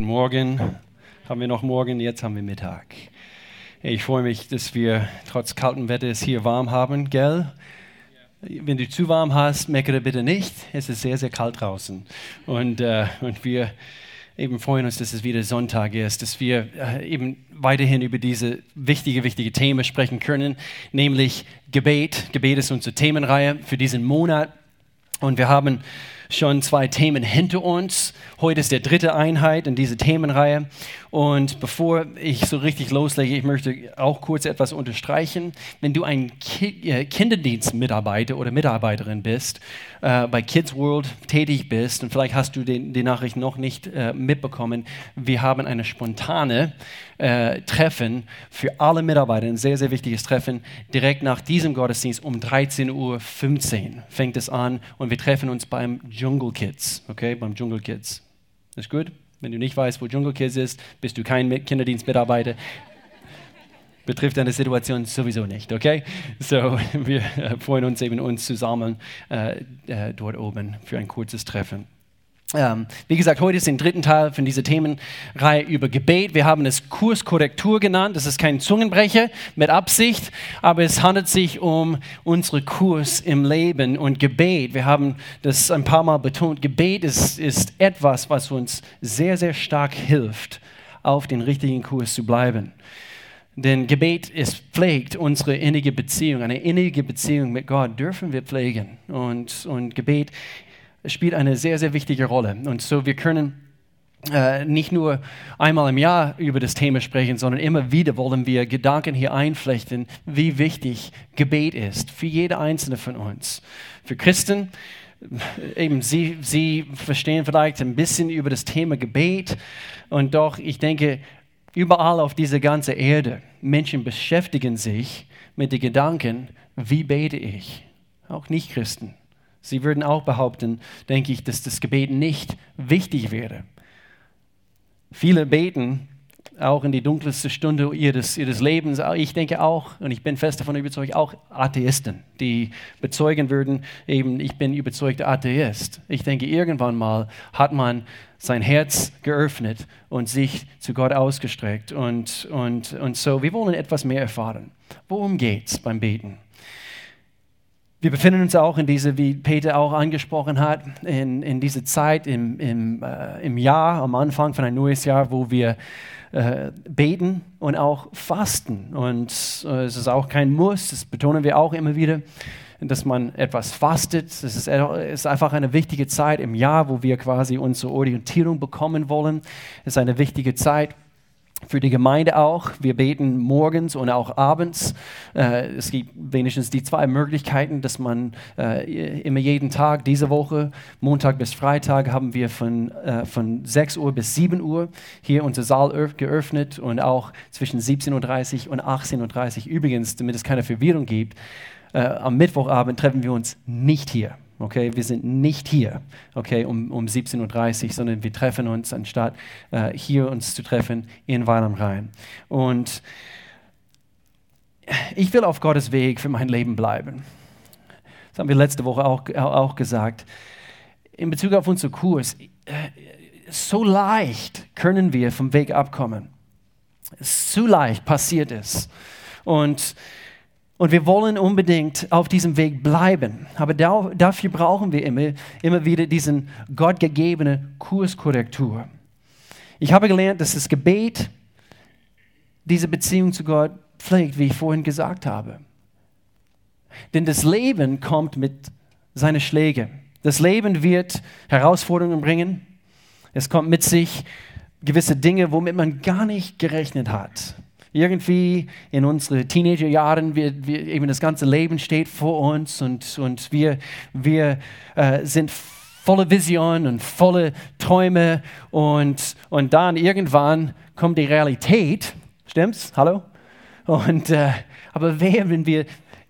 Morgen haben wir noch morgen, jetzt haben wir Mittag. Ich freue mich, dass wir trotz kaltem Wetter es hier warm haben, gell? Wenn du zu warm hast, meckere bitte nicht. Es ist sehr, sehr kalt draußen. Und, äh, und wir eben freuen uns, dass es wieder Sonntag ist, dass wir äh, eben weiterhin über diese wichtige, wichtige Themen sprechen können, nämlich Gebet. Gebet ist unsere Themenreihe für diesen Monat. Und wir haben schon zwei Themen hinter uns. Heute ist der dritte Einheit in dieser Themenreihe. Und bevor ich so richtig loslege, ich möchte auch kurz etwas unterstreichen. Wenn du ein Ki äh, Kinderdienstmitarbeiter oder Mitarbeiterin bist, äh, bei Kids World tätig bist und vielleicht hast du den, die Nachricht noch nicht äh, mitbekommen, wir haben eine spontane äh, Treffen für alle Mitarbeiter, ein sehr, sehr wichtiges Treffen, direkt nach diesem Gottesdienst um 13.15 Uhr fängt es an und wir treffen uns beim Jungle Kids, okay, beim Jungle Kids. Ist gut? Wenn du nicht weißt, wo Jungle Kids ist, bist du kein Kinderdienstmitarbeiter. Betrifft deine Situation sowieso nicht, okay? So, wir äh, freuen uns eben, uns zusammen äh, äh, dort oben für ein kurzes Treffen. Ähm, wie gesagt, heute ist der dritte Teil von dieser Themenreihe über Gebet. Wir haben es Kurskorrektur genannt. Das ist kein Zungenbrecher mit Absicht, aber es handelt sich um unsere Kurs im Leben und Gebet. Wir haben das ein paar Mal betont. Gebet ist, ist etwas, was uns sehr, sehr stark hilft, auf den richtigen Kurs zu bleiben. Denn Gebet ist pflegt unsere innige Beziehung. Eine innige Beziehung mit Gott dürfen wir pflegen. Und, und Gebet spielt eine sehr, sehr wichtige Rolle. Und so wir können äh, nicht nur einmal im Jahr über das Thema sprechen, sondern immer wieder wollen wir Gedanken hier einflechten, wie wichtig Gebet ist für jede einzelne von uns. Für Christen, eben sie, sie verstehen vielleicht ein bisschen über das Thema Gebet und doch, ich denke, überall auf dieser ganzen Erde, Menschen beschäftigen sich mit den Gedanken, wie bete ich? Auch Nicht-Christen. Sie würden auch behaupten, denke ich, dass das Gebet nicht wichtig wäre. Viele beten auch in die dunkelste Stunde ihres, ihres Lebens. Ich denke auch, und ich bin fest davon überzeugt, auch Atheisten, die bezeugen würden, eben, ich bin überzeugter Atheist. Ich denke, irgendwann mal hat man sein Herz geöffnet und sich zu Gott ausgestreckt. Und, und, und so, wir wollen etwas mehr erfahren. Worum geht es beim Beten? Wir befinden uns auch in diese, wie Peter auch angesprochen hat, in, in diese Zeit im, im, äh, im Jahr, am Anfang von einem neues Jahr, wo wir äh, beten und auch fasten. Und äh, es ist auch kein Muss, das betonen wir auch immer wieder, dass man etwas fastet. Es ist, ist einfach eine wichtige Zeit im Jahr, wo wir quasi unsere Orientierung bekommen wollen. Es ist eine wichtige Zeit für die Gemeinde auch. Wir beten morgens und auch abends. Äh, es gibt wenigstens die zwei Möglichkeiten, dass man äh, immer jeden Tag, diese Woche, Montag bis Freitag, haben wir von, äh, von 6 Uhr bis 7 Uhr hier unser Saal geöffnet und auch zwischen 17.30 Uhr und 18.30 Uhr. Übrigens, damit es keine Verwirrung gibt, am Mittwochabend treffen wir uns nicht hier. Okay, wir sind nicht hier, okay, um, um 17.30 Uhr, sondern wir treffen uns, anstatt äh, hier uns zu treffen, in Weil am Rhein. Und ich will auf Gottes Weg für mein Leben bleiben. Das haben wir letzte Woche auch, auch gesagt. In Bezug auf unseren Kurs, äh, so leicht können wir vom Weg abkommen. Zu leicht passiert es. Und und wir wollen unbedingt auf diesem Weg bleiben. Aber da, dafür brauchen wir immer, immer wieder diesen gottgegebene Kurskorrektur. Ich habe gelernt, dass das Gebet diese Beziehung zu Gott pflegt, wie ich vorhin gesagt habe. Denn das Leben kommt mit seinen Schlägen. Das Leben wird Herausforderungen bringen. Es kommt mit sich gewisse Dinge, womit man gar nicht gerechnet hat. Irgendwie in unseren Teenagerjahren, wir, wir, eben das ganze Leben steht vor uns und, und wir, wir äh, sind voller Vision und voller Träume und, und dann irgendwann kommt die Realität, stimmt's? Hallo? Und, äh, aber wer, wenn wir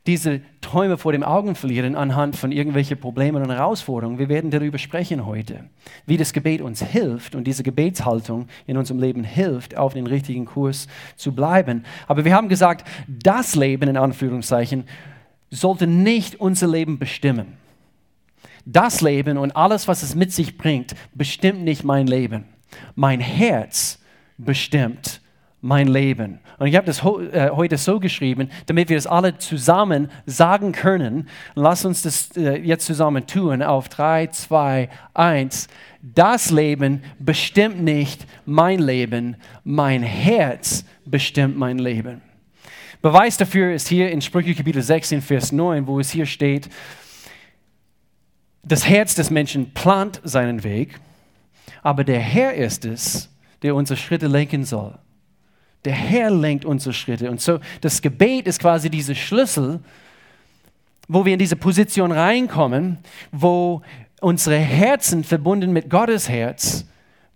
diese Träume vor den Augen verlieren anhand von irgendwelchen Problemen und Herausforderungen. Wir werden darüber sprechen heute, wie das Gebet uns hilft und diese Gebetshaltung in unserem Leben hilft, auf den richtigen Kurs zu bleiben. Aber wir haben gesagt, das Leben in Anführungszeichen sollte nicht unser Leben bestimmen. Das Leben und alles, was es mit sich bringt, bestimmt nicht mein Leben. Mein Herz bestimmt mein Leben. Und ich habe das äh, heute so geschrieben, damit wir das alle zusammen sagen können. Lass uns das äh, jetzt zusammen tun auf 3, 2, 1. Das Leben bestimmt nicht mein Leben, mein Herz bestimmt mein Leben. Beweis dafür ist hier in Sprüche Kapitel 16, Vers 9, wo es hier steht, das Herz des Menschen plant seinen Weg, aber der Herr ist es, der unsere Schritte lenken soll. Der Herr lenkt unsere Schritte. Und so, das Gebet ist quasi dieser Schlüssel, wo wir in diese Position reinkommen, wo unsere Herzen verbunden mit Gottes Herz,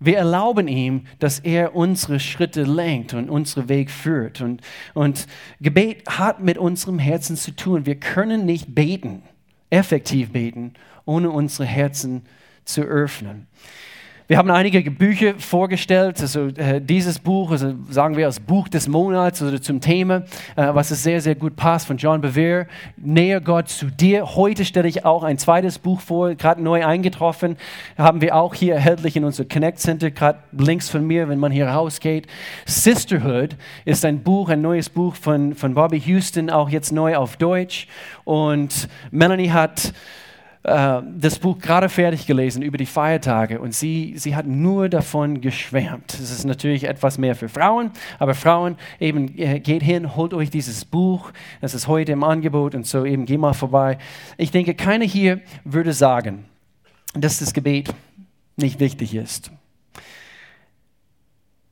wir erlauben ihm, dass er unsere Schritte lenkt und unseren Weg führt. Und, und Gebet hat mit unserem Herzen zu tun. Wir können nicht beten, effektiv beten, ohne unsere Herzen zu öffnen. Wir haben einige Bücher vorgestellt, also äh, dieses Buch, also sagen wir als Buch des Monats oder zum Thema, äh, was es sehr, sehr gut passt, von John Bevere, Näher Gott zu dir. Heute stelle ich auch ein zweites Buch vor, gerade neu eingetroffen, haben wir auch hier erhältlich in unserem Connect Center, gerade links von mir, wenn man hier rausgeht. Sisterhood ist ein Buch, ein neues Buch von, von Bobby Houston, auch jetzt neu auf Deutsch. Und Melanie hat äh, das Buch gerade fertig gelesen über die Feiertage und sie, sie hat nur davon geschwärmt. Es ist natürlich etwas mehr für Frauen, aber Frauen eben äh, geht hin, holt euch dieses Buch, das ist heute im Angebot und so eben geh mal vorbei. Ich denke, keiner hier würde sagen, dass das Gebet nicht wichtig ist.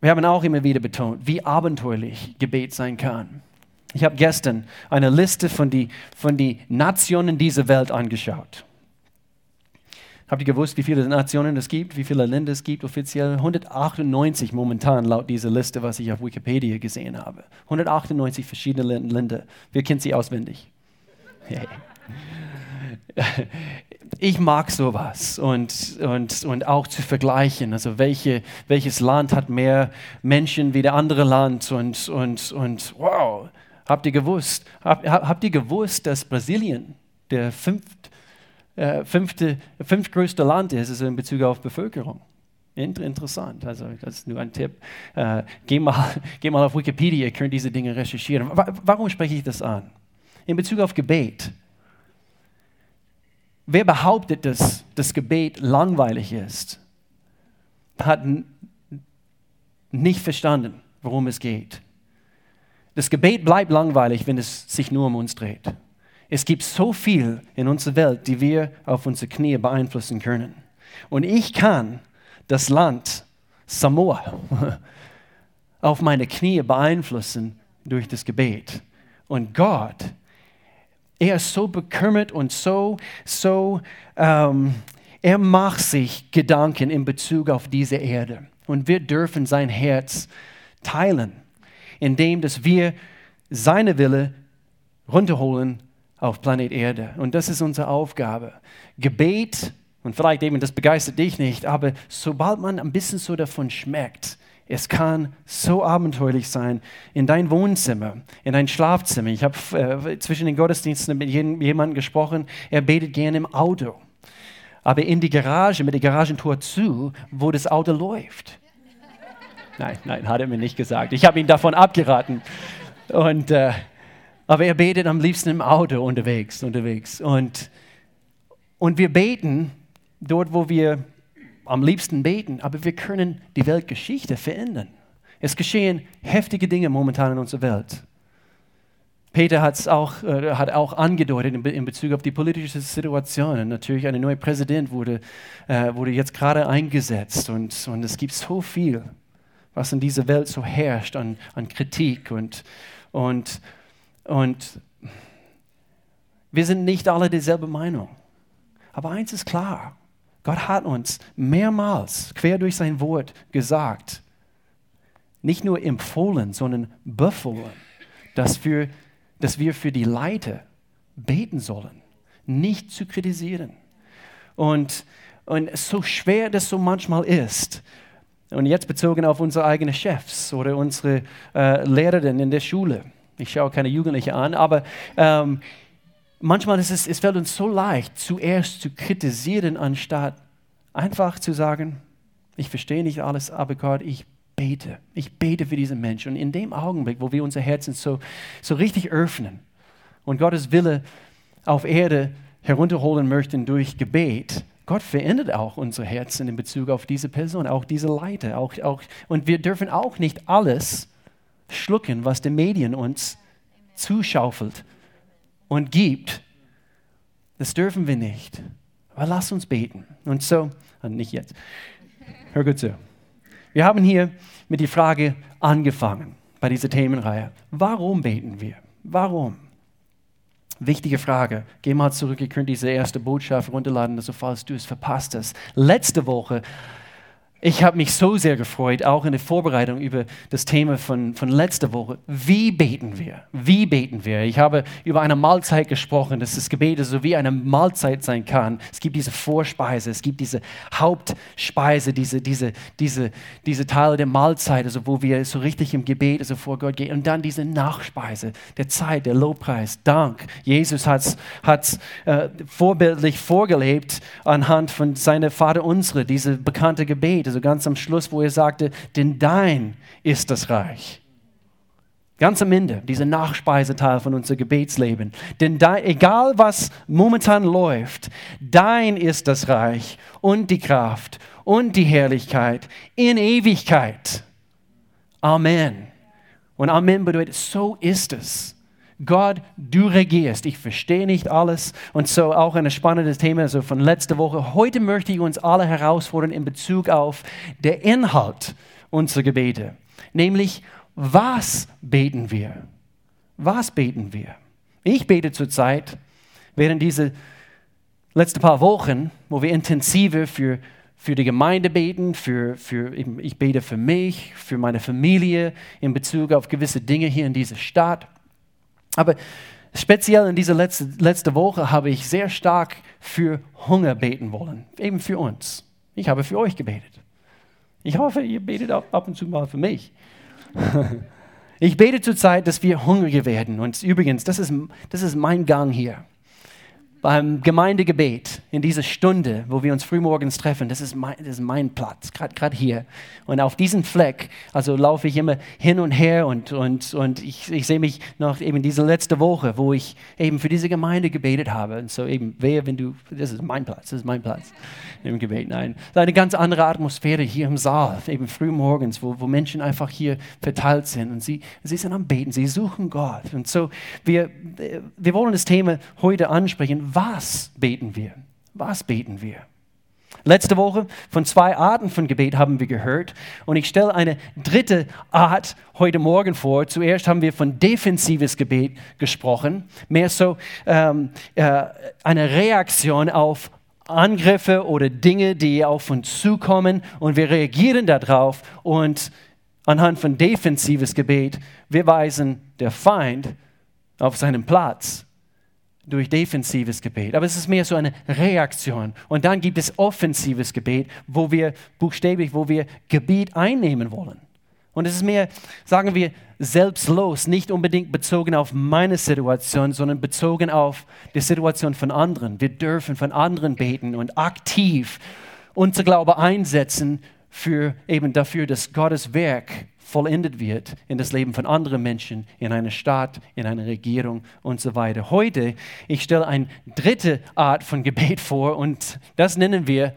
Wir haben auch immer wieder betont, wie abenteuerlich Gebet sein kann. Ich habe gestern eine Liste von den von die Nationen dieser Welt angeschaut. Habt ihr gewusst, wie viele Nationen es gibt, wie viele Länder es gibt offiziell? 198 momentan laut dieser Liste, was ich auf Wikipedia gesehen habe. 198 verschiedene Länder. Wir kennen sie auswendig. Ich mag sowas und, und, und auch zu vergleichen. Also welche, welches Land hat mehr Menschen wie der andere Land und, und, und wow, habt ihr gewusst, habt, habt ihr gewusst, dass Brasilien der fünft äh, fünfte, fünftgrößte Land ist, ist in Bezug auf Bevölkerung. Interessant, also das ist nur ein Tipp. Äh, geh, mal, geh mal auf Wikipedia, ihr könnt diese Dinge recherchieren. Warum spreche ich das an? In Bezug auf Gebet. Wer behauptet, dass das Gebet langweilig ist, hat nicht verstanden, worum es geht. Das Gebet bleibt langweilig, wenn es sich nur um uns dreht. Es gibt so viel in unserer Welt, die wir auf unsere Knie beeinflussen können. Und ich kann das Land Samoa auf meine Knie beeinflussen durch das Gebet. Und Gott, er ist so bekümmert und so, so, ähm, er macht sich Gedanken in Bezug auf diese Erde. Und wir dürfen sein Herz teilen, indem dass wir seine Wille runterholen auf Planet Erde. Und das ist unsere Aufgabe. Gebet, und vielleicht eben, das begeistert dich nicht, aber sobald man ein bisschen so davon schmeckt, es kann so abenteuerlich sein in dein Wohnzimmer, in dein Schlafzimmer. Ich habe äh, zwischen den Gottesdiensten mit jemandem gesprochen, er betet gerne im Auto. Aber in die Garage, mit der Garagentor zu, wo das Auto läuft. Nein, nein, hat er mir nicht gesagt. Ich habe ihn davon abgeraten. Und äh, aber er betet am liebsten im Auto unterwegs, unterwegs. Und, und wir beten dort, wo wir am liebsten beten, aber wir können die Weltgeschichte verändern. Es geschehen heftige Dinge momentan in unserer Welt. Peter hat's auch, äh, hat auch angedeutet in, in, Bezug auf die politische Situation. Und natürlich ein neuer Präsident wurde, äh, wurde jetzt gerade eingesetzt. Und, und es gibt so viel, was in dieser Welt so herrscht an, an Kritik und, und, und wir sind nicht alle dieselbe Meinung. Aber eins ist klar, Gott hat uns mehrmals quer durch sein Wort gesagt, nicht nur empfohlen, sondern befohlen, dass wir, dass wir für die Leiter beten sollen, nicht zu kritisieren. Und, und so schwer das so manchmal ist, und jetzt bezogen auf unsere eigenen Chefs oder unsere äh, Lehrerin in der Schule, ich schaue keine Jugendliche an, aber ähm, manchmal ist es, es fällt uns so leicht, zuerst zu kritisieren, anstatt einfach zu sagen, Ich verstehe nicht alles, aber Gott, ich bete. Ich bete für diesen Menschen. Und in dem Augenblick, wo wir unser Herzen so, so richtig öffnen und Gottes Wille auf Erde herunterholen möchten durch Gebet, Gott verändert auch unsere Herzen in Bezug auf diese Person, auch diese Leiter. Auch, auch, und wir dürfen auch nicht alles schlucken, was die Medien uns zuschaufelt und gibt. Das dürfen wir nicht. Aber lass uns beten. Und so, nicht jetzt. Hör gut zu. Wir haben hier mit der Frage angefangen bei dieser Themenreihe. Warum beten wir? Warum? Wichtige Frage. Geh mal zurück, ihr könnt diese erste Botschaft runterladen, also falls du es verpasst hast. Letzte Woche ich habe mich so sehr gefreut, auch in der Vorbereitung über das Thema von, von letzter Woche. Wie beten wir? Wie beten wir? Ich habe über eine Mahlzeit gesprochen, dass das Gebet so wie eine Mahlzeit sein kann. Es gibt diese Vorspeise, es gibt diese Hauptspeise, diese, diese, diese, diese Teile der Mahlzeit, also wo wir so richtig im Gebet also vor Gott gehen. Und dann diese Nachspeise, der Zeit, der Lobpreis, Dank. Jesus hat es äh, vorbildlich vorgelebt anhand von seiner Vater unsere, diese bekannte Gebet also ganz am Schluss, wo er sagte, denn dein ist das Reich. Ganz am Ende, dieser Nachspeiseteil von unserem Gebetsleben. Denn dein, egal was momentan läuft, dein ist das Reich und die Kraft und die Herrlichkeit in Ewigkeit. Amen. Und Amen bedeutet, so ist es. Gott, du regierst. Ich verstehe nicht alles. Und so auch ein spannendes Thema also von letzter Woche. Heute möchte ich uns alle herausfordern in Bezug auf den Inhalt unserer Gebete. Nämlich, was beten wir? Was beten wir? Ich bete zurzeit während diese letzten paar Wochen, wo wir intensiver für, für die Gemeinde beten, für, für, ich bete für mich, für meine Familie in Bezug auf gewisse Dinge hier in dieser Stadt. Aber speziell in dieser letzte, letzte Woche habe ich sehr stark für Hunger beten wollen, eben für uns. Ich habe für euch gebetet. Ich hoffe, ihr betet ab, ab und zu mal für mich. ich bete zurzeit, dass wir hungriger werden. Und übrigens, das ist, das ist mein Gang hier beim Gemeindegebet, in dieser Stunde, wo wir uns frühmorgens treffen, das ist mein, das ist mein Platz, gerade hier. Und auf diesem Fleck, also laufe ich immer hin und her und, und, und ich, ich sehe mich noch eben diese letzte Woche, wo ich eben für diese Gemeinde gebetet habe. Und so eben, wer, wenn du, das ist mein Platz, das ist mein Platz im Gebet. Nein, eine ganz andere Atmosphäre hier im Saal, eben frühmorgens, wo, wo Menschen einfach hier verteilt sind und sie, sie sind am Beten, sie suchen Gott. Und so, wir, wir wollen das Thema heute ansprechen was beten wir? Was beten wir? Letzte Woche von zwei Arten von Gebet haben wir gehört und ich stelle eine dritte Art heute Morgen vor. Zuerst haben wir von defensives Gebet gesprochen, mehr so ähm, äh, eine Reaktion auf Angriffe oder Dinge, die auf uns zukommen und wir reagieren darauf und anhand von defensives Gebet, wir weisen der Feind auf seinen Platz durch defensives Gebet, aber es ist mehr so eine Reaktion. Und dann gibt es offensives Gebet, wo wir buchstäblich, wo wir Gebiet einnehmen wollen. Und es ist mehr, sagen wir, selbstlos, nicht unbedingt bezogen auf meine Situation, sondern bezogen auf die Situation von anderen. Wir dürfen von anderen beten und aktiv unser Glaube einsetzen für eben dafür, dass Gottes Werk vollendet wird in das Leben von anderen Menschen, in einer Stadt, in einer Regierung und so weiter. Heute, ich stelle eine dritte Art von Gebet vor und das nennen wir,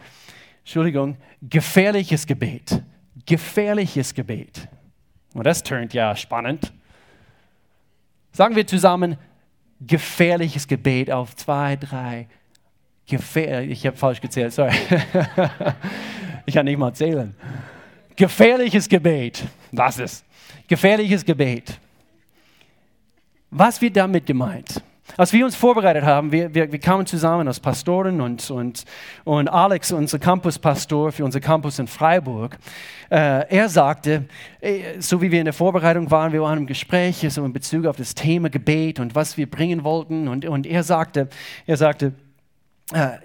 Entschuldigung, gefährliches Gebet. Gefährliches Gebet. Und das tönt ja spannend. Sagen wir zusammen, gefährliches Gebet auf zwei, drei. Gefährlich, ich habe falsch gezählt, sorry. ich kann nicht mal zählen. Gefährliches Gebet. Was ist? Gefährliches Gebet. Was wird damit gemeint? Als wir uns vorbereitet haben, wir, wir, wir kamen zusammen als Pastoren und, und, und Alex, unser Campuspastor für unser Campus in Freiburg, äh, er sagte, äh, so wie wir in der Vorbereitung waren, wir waren im Gespräch so in Bezug auf das Thema Gebet und was wir bringen wollten und, und er sagte, er sagte,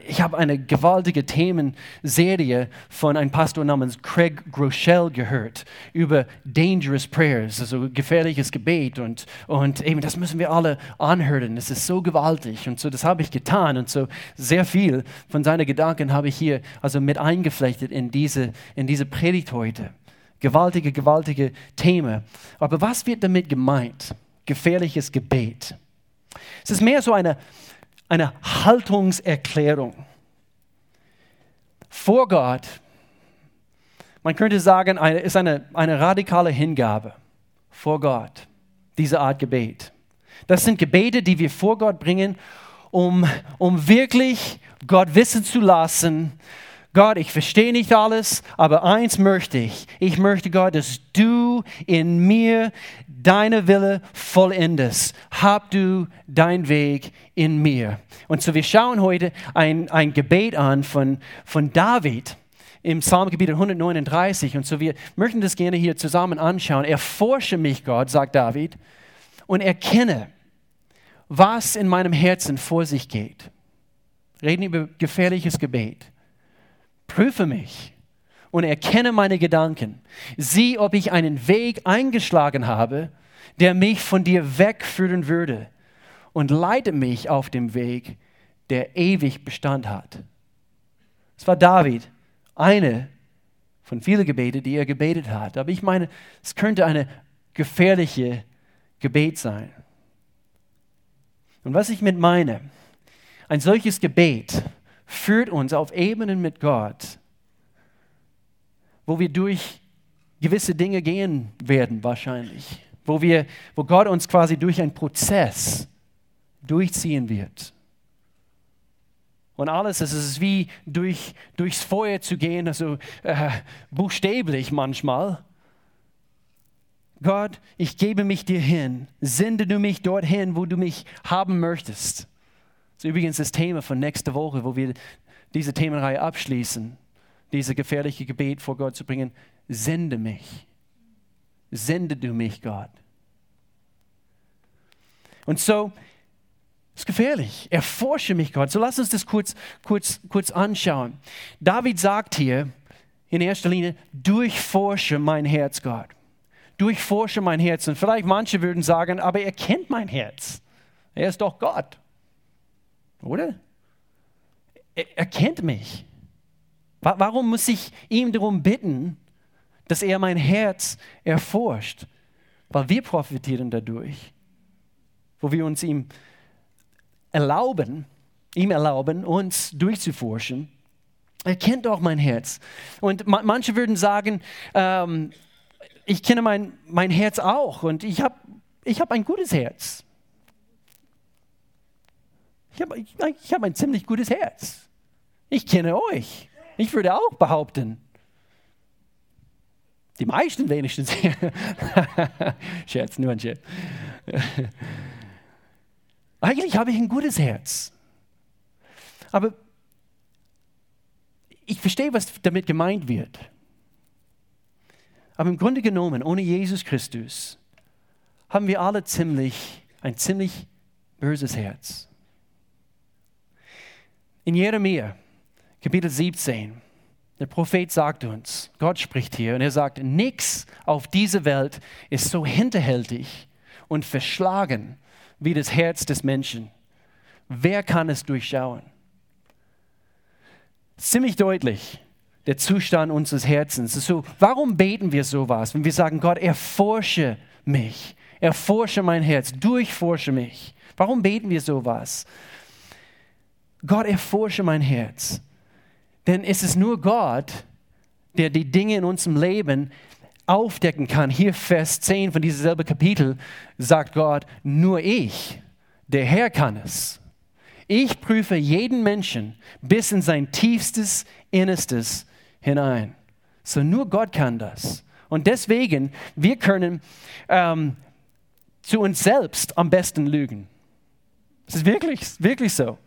ich habe eine gewaltige Themenserie von einem Pastor namens Craig Groeschel gehört über Dangerous Prayers, also gefährliches Gebet und, und eben das müssen wir alle anhören. Es ist so gewaltig und so, das habe ich getan und so sehr viel von seinen Gedanken habe ich hier also mit eingeflechtet in diese, in diese Predigt heute. Gewaltige, gewaltige Thema. Aber was wird damit gemeint? Gefährliches Gebet. Es ist mehr so eine eine Haltungserklärung vor Gott. Man könnte sagen, es ist eine, eine radikale Hingabe vor Gott, diese Art Gebet. Das sind Gebete, die wir vor Gott bringen, um, um wirklich Gott wissen zu lassen, Gott, ich verstehe nicht alles, aber eins möchte ich. Ich möchte, Gott, dass du in mir deine Wille vollendest. Hab du dein Weg in mir. Und so, wir schauen heute ein, ein Gebet an von, von David im Psalmgebiet 139. Und so, wir möchten das gerne hier zusammen anschauen. Erforsche mich, Gott, sagt David, und erkenne, was in meinem Herzen vor sich geht. Reden über gefährliches Gebet. Prüfe mich und erkenne meine Gedanken. Sieh, ob ich einen Weg eingeschlagen habe, der mich von dir wegführen würde. Und leite mich auf dem Weg, der ewig Bestand hat. Es war David, eine von vielen Gebeten, die er gebetet hat. Aber ich meine, es könnte eine gefährliche Gebet sein. Und was ich mit meine, ein solches Gebet führt uns auf Ebenen mit Gott, wo wir durch gewisse Dinge gehen werden wahrscheinlich, wo, wir, wo Gott uns quasi durch einen Prozess durchziehen wird. Und alles, es ist wie durch, durchs Feuer zu gehen, also äh, buchstäblich manchmal. Gott, ich gebe mich dir hin. Sende du mich dorthin, wo du mich haben möchtest. Das ist übrigens das Thema von nächster Woche, wo wir diese Themenreihe abschließen, diese gefährliche Gebet vor Gott zu bringen. Sende mich. Sende du mich, Gott. Und so, ist gefährlich. Erforsche mich, Gott. So lass uns das kurz, kurz, kurz anschauen. David sagt hier in erster Linie, durchforsche mein Herz, Gott. Durchforsche mein Herz. Und vielleicht manche würden sagen, aber er kennt mein Herz. Er ist doch Gott. Oder? Er, er kennt mich. Warum muss ich ihm darum bitten, dass er mein Herz erforscht? Weil wir profitieren dadurch, wo wir uns ihm erlauben, ihm erlauben, uns durchzuforschen. Er kennt auch mein Herz. Und manche würden sagen, ähm, ich kenne mein, mein Herz auch und ich habe ich hab ein gutes Herz. Ich habe ich, hab ein ziemlich gutes Herz. Ich kenne euch. Ich würde auch behaupten. Die meisten wenigstens. Scherz, nur ein Scherz. Eigentlich habe ich ein gutes Herz. Aber ich verstehe, was damit gemeint wird. Aber im Grunde genommen, ohne Jesus Christus, haben wir alle ziemlich, ein ziemlich böses Herz. In Jeremia, Kapitel 17, der Prophet sagt uns, Gott spricht hier und er sagt, nichts auf dieser Welt ist so hinterhältig und verschlagen wie das Herz des Menschen. Wer kann es durchschauen? Ziemlich deutlich der Zustand unseres Herzens. So, warum beten wir sowas, wenn wir sagen, Gott, erforsche mich, erforsche mein Herz, durchforsche mich? Warum beten wir sowas? Gott, erforsche mein Herz. Denn es ist nur Gott, der die Dinge in unserem Leben aufdecken kann. Hier Vers 10 von diesem selben Kapitel sagt Gott, nur ich, der Herr kann es. Ich prüfe jeden Menschen bis in sein tiefstes Innerstes hinein. So nur Gott kann das. Und deswegen, wir können ähm, zu uns selbst am besten lügen. Es ist wirklich, wirklich so.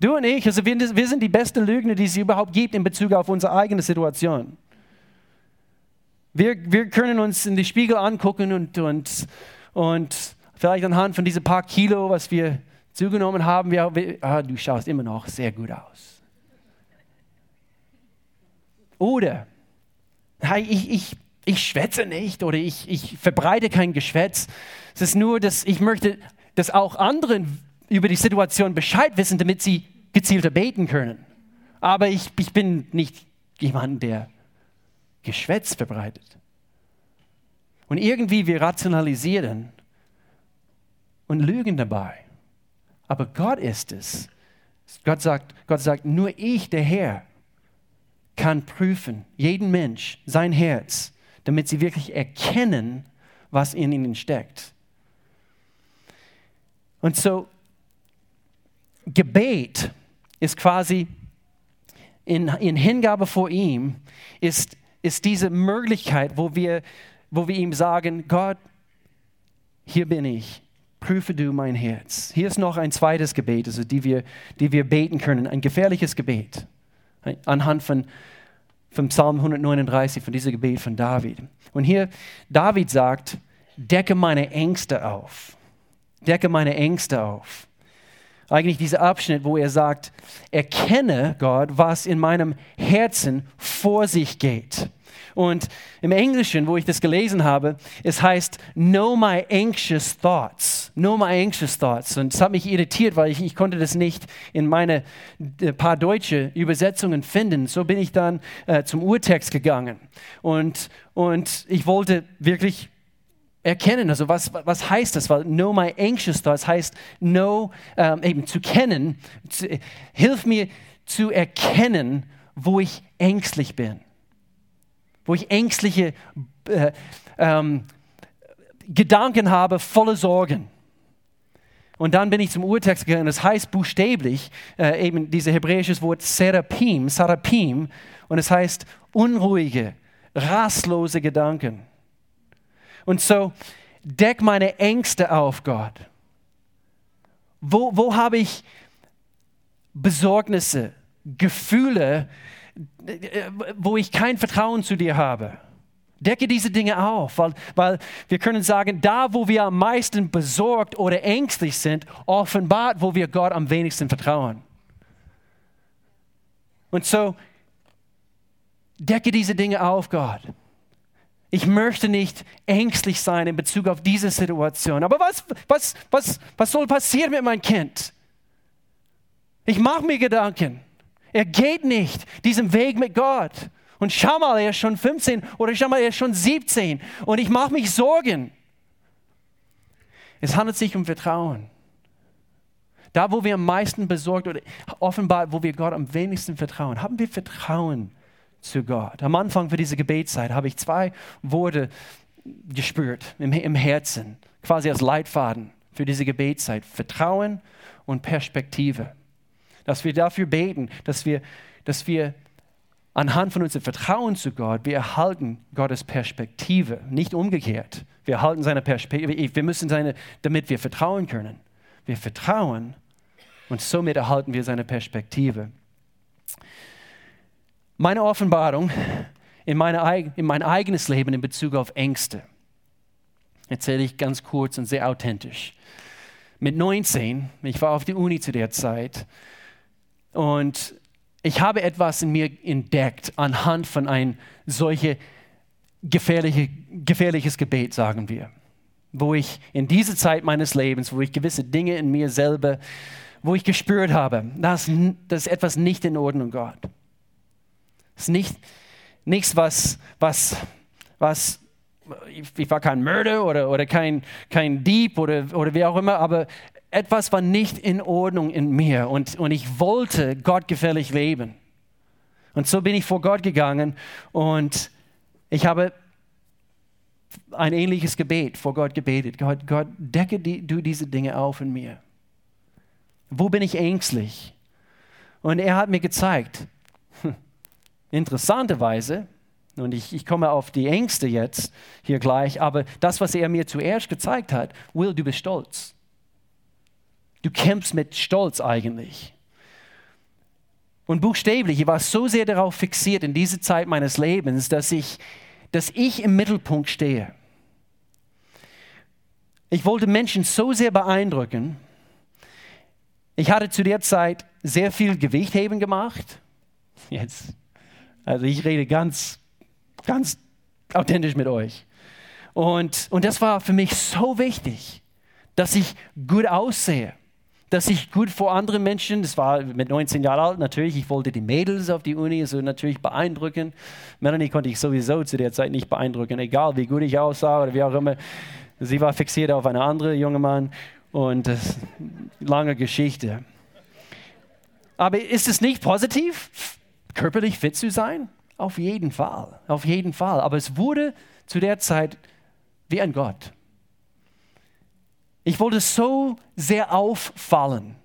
Du und ich, also wir, wir sind die besten Lügner, die es überhaupt gibt in Bezug auf unsere eigene Situation. Wir, wir können uns in die Spiegel angucken und, und, und vielleicht anhand von diesen paar Kilo, was wir Zugenommen haben wir, ah, du schaust immer noch sehr gut aus. Oder, hey, ich, ich, ich schwätze nicht oder ich, ich verbreite kein Geschwätz. Es ist nur, dass ich möchte, dass auch anderen über die Situation Bescheid wissen, damit sie gezielter beten können. Aber ich, ich bin nicht jemand, der Geschwätz verbreitet. Und irgendwie wir rationalisieren und lügen dabei. Aber Gott ist es. Gott sagt, Gott sagt, nur ich, der Herr, kann prüfen, jeden Mensch, sein Herz, damit sie wirklich erkennen, was in ihnen steckt. Und so, Gebet ist quasi in, in Hingabe vor ihm, ist, ist diese Möglichkeit, wo wir, wo wir ihm sagen, Gott, hier bin ich, prüfe du mein Herz. Hier ist noch ein zweites Gebet, also die, wir, die wir beten können, ein gefährliches Gebet, anhand von, vom Psalm 139, von diesem Gebet von David. Und hier, David sagt, decke meine Ängste auf, decke meine Ängste auf eigentlich dieser Abschnitt, wo er sagt, erkenne Gott, was in meinem Herzen vor sich geht. Und im Englischen, wo ich das gelesen habe, es heißt, know my anxious thoughts. Know my anxious thoughts. Und es hat mich irritiert, weil ich, ich konnte das nicht in meine äh, paar deutsche Übersetzungen finden. So bin ich dann äh, zum Urtext gegangen. Und, und ich wollte wirklich erkennen. Also was, was heißt das? Weil know my anxious thoughts heißt know, ähm, eben zu kennen. Zu, hilf mir zu erkennen, wo ich ängstlich bin. Wo ich ängstliche äh, ähm, Gedanken habe, volle Sorgen. Und dann bin ich zum Urtext gegangen. Das heißt buchstäblich äh, eben dieses hebräische Wort Serapim, Sarapim. Und es heißt unruhige, rastlose Gedanken. Und so, deck meine Ängste auf, Gott. Wo, wo habe ich Besorgnisse, Gefühle, wo ich kein Vertrauen zu dir habe? Decke diese Dinge auf, weil, weil wir können sagen, da wo wir am meisten besorgt oder ängstlich sind, offenbart, wo wir Gott am wenigsten vertrauen. Und so, decke diese Dinge auf, Gott. Ich möchte nicht ängstlich sein in Bezug auf diese Situation. Aber was, was, was, was soll passieren mit meinem Kind? Ich mache mir Gedanken. Er geht nicht diesen Weg mit Gott. Und schau mal, er ist schon 15 oder schau mal, er ist schon 17. Und ich mache mich Sorgen. Es handelt sich um Vertrauen. Da, wo wir am meisten besorgt oder offenbar, wo wir Gott am wenigsten vertrauen, haben wir Vertrauen zu Gott. Am Anfang für diese Gebetszeit habe ich zwei Worte gespürt im, im Herzen, quasi als Leitfaden für diese Gebetszeit. Vertrauen und Perspektive. Dass wir dafür beten, dass wir, dass wir anhand von unserem Vertrauen zu Gott, wir erhalten Gottes Perspektive, nicht umgekehrt. Wir erhalten seine Perspektive, wir müssen seine, damit wir vertrauen können. Wir vertrauen und somit erhalten wir seine Perspektive. Meine Offenbarung in, meine, in mein eigenes Leben in Bezug auf Ängste erzähle ich ganz kurz und sehr authentisch. Mit 19, ich war auf der Uni zu der Zeit und ich habe etwas in mir entdeckt anhand von ein solches gefährliche, gefährliches Gebet, sagen wir. Wo ich in dieser Zeit meines Lebens, wo ich gewisse Dinge in mir selber, wo ich gespürt habe, das, das ist etwas nicht in Ordnung, Gott. Es ist nicht, nichts, was, was, was, ich war kein Mörder oder, oder kein, kein Dieb oder, oder wie auch immer, aber etwas war nicht in Ordnung in mir und, und ich wollte gottgefällig leben. Und so bin ich vor Gott gegangen und ich habe ein ähnliches Gebet vor Gott gebetet. Gott, Gott decke die, du diese Dinge auf in mir. Wo bin ich ängstlich? Und er hat mir gezeigt, Interessanterweise, und ich, ich komme auf die Ängste jetzt hier gleich, aber das, was er mir zuerst gezeigt hat, Will, du bist stolz. Du kämpfst mit Stolz eigentlich. Und buchstäblich, ich war so sehr darauf fixiert in dieser Zeit meines Lebens, dass ich, dass ich im Mittelpunkt stehe. Ich wollte Menschen so sehr beeindrucken, Ich hatte zu der Zeit sehr viel Gewichtheben gemacht. Jetzt, also ich rede ganz, ganz authentisch mit euch. Und, und das war für mich so wichtig, dass ich gut aussehe, dass ich gut vor anderen Menschen, das war mit 19 Jahren alt natürlich, ich wollte die Mädels auf die Uni so natürlich beeindrucken. Melanie konnte ich sowieso zu der Zeit nicht beeindrucken, egal wie gut ich aussah oder wie auch immer. Sie war fixiert auf eine andere junge Mann und das lange Geschichte. Aber ist es nicht positiv, körperlich fit zu sein? Auf jeden Fall, auf jeden Fall. Aber es wurde zu der Zeit wie ein Gott. Ich wollte so sehr auffallen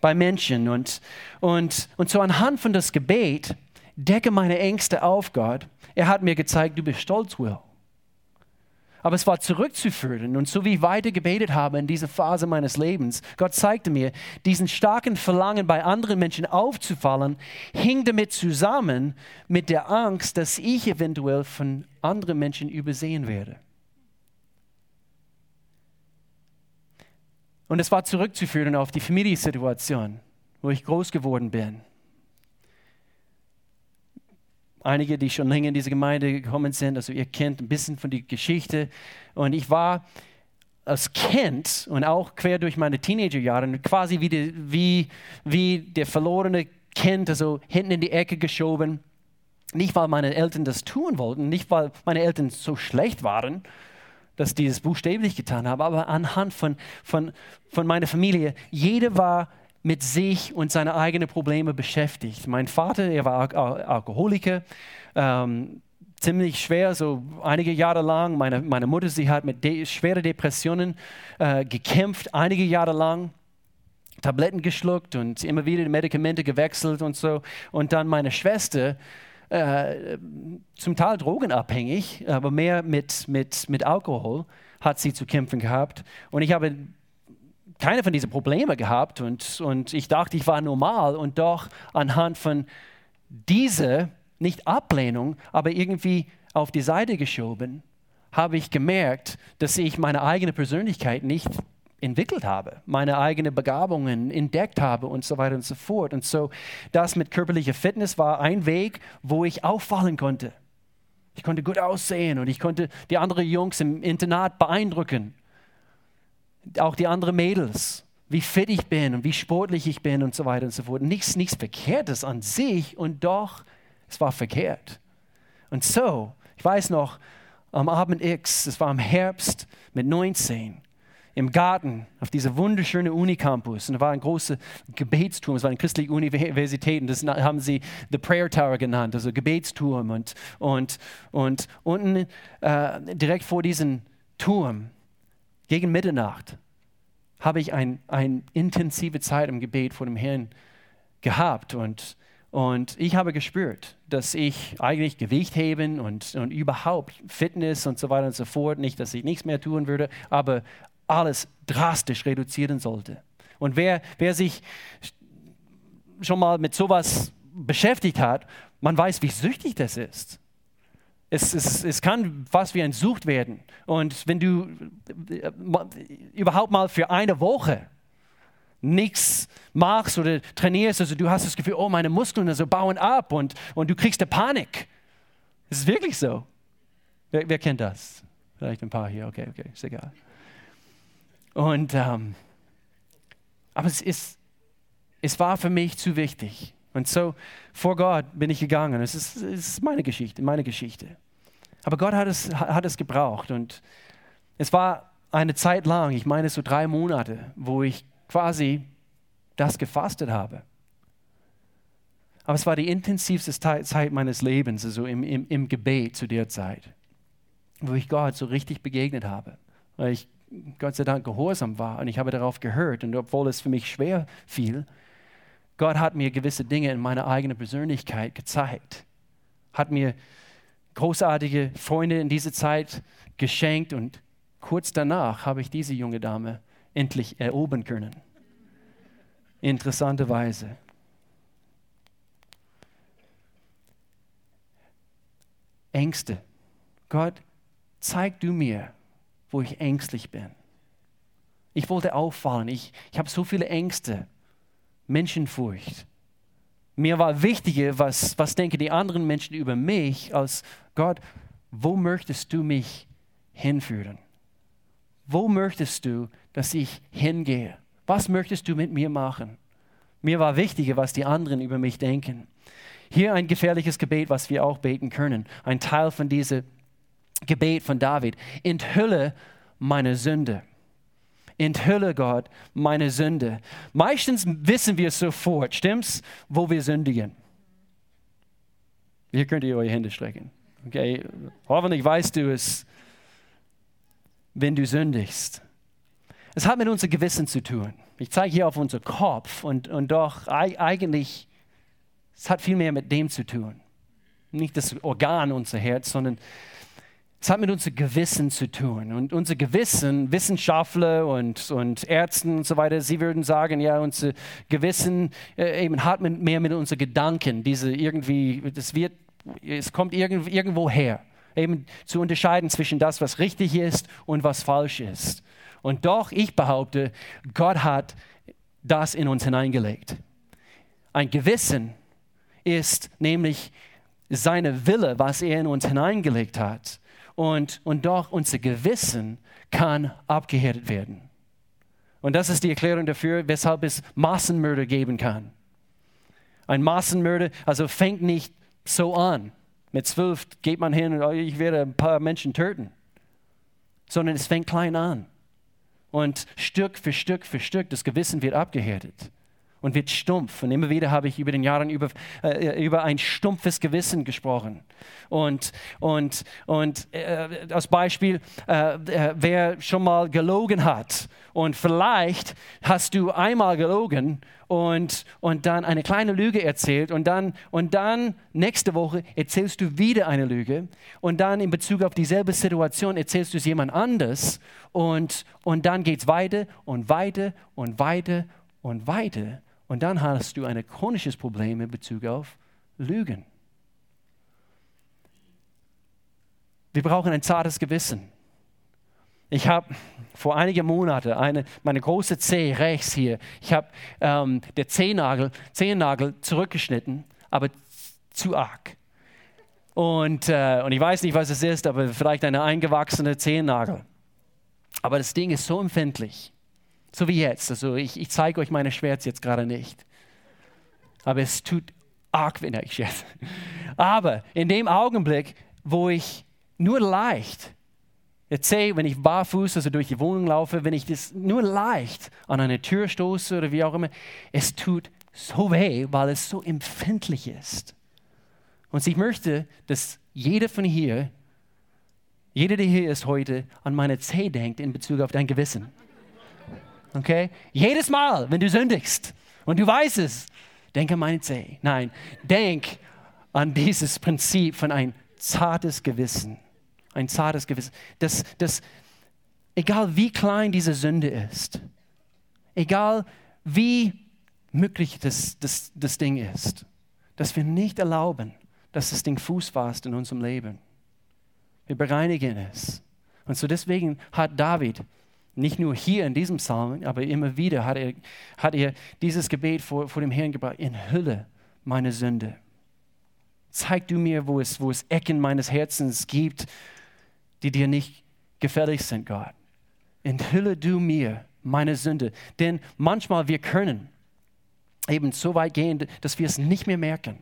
bei Menschen und, und, und so anhand von das Gebet decke meine Ängste auf, Gott. Er hat mir gezeigt, du bist stolz, Will. Aber es war zurückzuführen und so wie ich weiter gebetet habe in dieser Phase meines Lebens, Gott zeigte mir, diesen starken Verlangen bei anderen Menschen aufzufallen, hing damit zusammen mit der Angst, dass ich eventuell von anderen Menschen übersehen werde. Und es war zurückzuführen auf die Familiensituation, wo ich groß geworden bin. Einige, die schon länger in diese Gemeinde gekommen sind, also ihr kennt ein bisschen von der Geschichte. Und ich war als Kind und auch quer durch meine Teenagerjahre quasi wie, die, wie, wie der verlorene Kind, also hinten in die Ecke geschoben. Nicht, weil meine Eltern das tun wollten, nicht, weil meine Eltern so schlecht waren, dass die es buchstäblich getan haben, aber anhand von, von, von meiner Familie. Jeder war mit sich und seine eigenen Probleme beschäftigt. Mein Vater, er war Alkoholiker, ähm, ziemlich schwer, so einige Jahre lang. Meine, meine Mutter, sie hat mit de schweren Depressionen äh, gekämpft, einige Jahre lang. Tabletten geschluckt und immer wieder Medikamente gewechselt und so. Und dann meine Schwester, äh, zum Teil drogenabhängig, aber mehr mit, mit, mit Alkohol hat sie zu kämpfen gehabt. Und ich habe keine von diesen Problemen gehabt und, und ich dachte, ich war normal und doch anhand von dieser, nicht Ablehnung, aber irgendwie auf die Seite geschoben, habe ich gemerkt, dass ich meine eigene Persönlichkeit nicht entwickelt habe, meine eigenen Begabungen entdeckt habe und so weiter und so fort. Und so das mit körperlicher Fitness war ein Weg, wo ich auffallen konnte. Ich konnte gut aussehen und ich konnte die anderen Jungs im Internat beeindrucken. Auch die anderen Mädels, wie fit ich bin und wie sportlich ich bin und so weiter und so fort. Nichts, nichts Verkehrtes an sich und doch, es war verkehrt. Und so, ich weiß noch, am Abend X, es war im Herbst mit 19, im Garten auf dieser wunderschönen Unicampus. Und da war ein großer Gebetsturm, es war eine christliche Universität und das haben sie The Prayer Tower genannt, also Gebetsturm. Und, und, und unten äh, direkt vor diesem Turm, gegen Mitternacht, habe ich eine ein intensive Zeit im Gebet vor dem Herrn gehabt. Und, und ich habe gespürt, dass ich eigentlich Gewicht heben und, und überhaupt Fitness und so weiter und so fort, nicht, dass ich nichts mehr tun würde, aber alles drastisch reduzieren sollte. Und wer, wer sich schon mal mit sowas beschäftigt hat, man weiß, wie süchtig das ist. Es, es, es kann fast wie ein Sucht werden. Und wenn du äh, überhaupt mal für eine Woche nichts machst oder trainierst, also du hast das Gefühl, oh, meine Muskeln also bauen ab und, und du kriegst eine Panik. Es ist wirklich so. Wer, wer kennt das? Vielleicht ein paar hier, okay, okay, ist egal. Und, ähm, aber es, ist, es war für mich zu wichtig. Und so vor Gott bin ich gegangen. Es ist, es ist meine Geschichte, meine Geschichte. Aber Gott hat es, hat es gebraucht. Und es war eine Zeit lang, ich meine so drei Monate, wo ich quasi das gefastet habe. Aber es war die intensivste Zeit meines Lebens, also im, im, im Gebet zu der Zeit, wo ich Gott so richtig begegnet habe. Weil ich Gott sei Dank gehorsam war und ich habe darauf gehört und obwohl es für mich schwer fiel, Gott hat mir gewisse Dinge in meiner eigenen Persönlichkeit gezeigt, hat mir großartige Freunde in dieser Zeit geschenkt und kurz danach habe ich diese junge Dame endlich erobern können. Interessanterweise. Ängste. Gott, zeig du mir, wo ich ängstlich bin. Ich wollte auffallen. Ich, ich habe so viele Ängste Menschenfurcht. Mir war wichtiger, was, was denken die anderen Menschen über mich, als Gott, wo möchtest du mich hinführen? Wo möchtest du, dass ich hingehe? Was möchtest du mit mir machen? Mir war wichtiger, was die anderen über mich denken. Hier ein gefährliches Gebet, was wir auch beten können. Ein Teil von diesem Gebet von David. Enthülle meine Sünde. Enthülle Gott meine Sünde. Meistens wissen wir sofort, stimmt's, wo wir sündigen. Hier könnt ihr eure Hände strecken. Okay, hoffentlich weißt du es, wenn du sündigst. Es hat mit unserem Gewissen zu tun. Ich zeige hier auf unseren Kopf und, und doch eigentlich, es hat viel mehr mit dem zu tun. Nicht das Organ, unser Herz, sondern es hat mit unserem Gewissen zu tun. Und unser Gewissen, Wissenschaftler und, und Ärzte und so weiter, sie würden sagen, ja, unser Gewissen äh, eben hat mit, mehr mit unseren Gedanken, diese irgendwie, das wird, es kommt irgendwo, irgendwo her, eben zu unterscheiden zwischen das, was richtig ist und was falsch ist. Und doch, ich behaupte, Gott hat das in uns hineingelegt. Ein Gewissen ist nämlich seine Wille, was er in uns hineingelegt hat. Und, und doch unser Gewissen kann abgehärtet werden. Und das ist die Erklärung dafür, weshalb es Massenmörder geben kann. Ein Massenmörder, also fängt nicht so an. Mit zwölf geht man hin und oh, ich werde ein paar Menschen töten. Sondern es fängt klein an. Und Stück für Stück für Stück, das Gewissen wird abgehärtet und wird stumpf. Und immer wieder habe ich über den Jahren über, äh, über ein stumpfes Gewissen gesprochen. Und, und, und äh, als Beispiel, äh, äh, wer schon mal gelogen hat und vielleicht hast du einmal gelogen und, und dann eine kleine Lüge erzählt und dann, und dann nächste Woche erzählst du wieder eine Lüge und dann in Bezug auf dieselbe Situation erzählst du es jemand anders und, und dann geht es weiter und weiter und weiter und weiter und dann hast du ein chronisches Problem in Bezug auf Lügen. Wir brauchen ein zartes Gewissen. Ich habe vor einigen Monaten eine, meine große Zehe rechts hier, ich habe ähm, der Zehennagel, Zehennagel zurückgeschnitten, aber zu arg. Und, äh, und ich weiß nicht, was es ist, aber vielleicht eine eingewachsene Zehennagel. Aber das Ding ist so empfindlich. So wie jetzt. Also ich, ich zeige euch meine Schwärze jetzt gerade nicht. Aber es tut arg wenn ich jetzt. Aber in dem Augenblick, wo ich nur leicht erzähle, wenn ich barfuß also durch die Wohnung laufe, wenn ich das nur leicht an eine Tür stoße oder wie auch immer, es tut so weh, weil es so empfindlich ist. Und ich möchte, dass jeder von hier, jeder, der hier ist heute, an meine Zehe denkt in Bezug auf dein Gewissen. Okay? Jedes Mal, wenn du sündigst und du weißt es, denke an meine Zehe. Nein, denk an dieses Prinzip von ein zartes Gewissen. Ein zartes Gewissen. Das, das, egal wie klein diese Sünde ist, egal wie möglich das, das, das Ding ist, dass wir nicht erlauben, dass das Ding Fuß fasst in unserem Leben. Wir bereinigen es. Und so deswegen hat David nicht nur hier in diesem Psalm, aber immer wieder hat er, hat er dieses Gebet vor, vor dem Herrn gebracht. Enthülle meine Sünde. Zeig du mir, wo es, wo es Ecken meines Herzens gibt, die dir nicht gefällig sind, Gott. Enthülle du mir meine Sünde. Denn manchmal wir können eben so weit gehen, dass wir es nicht mehr merken.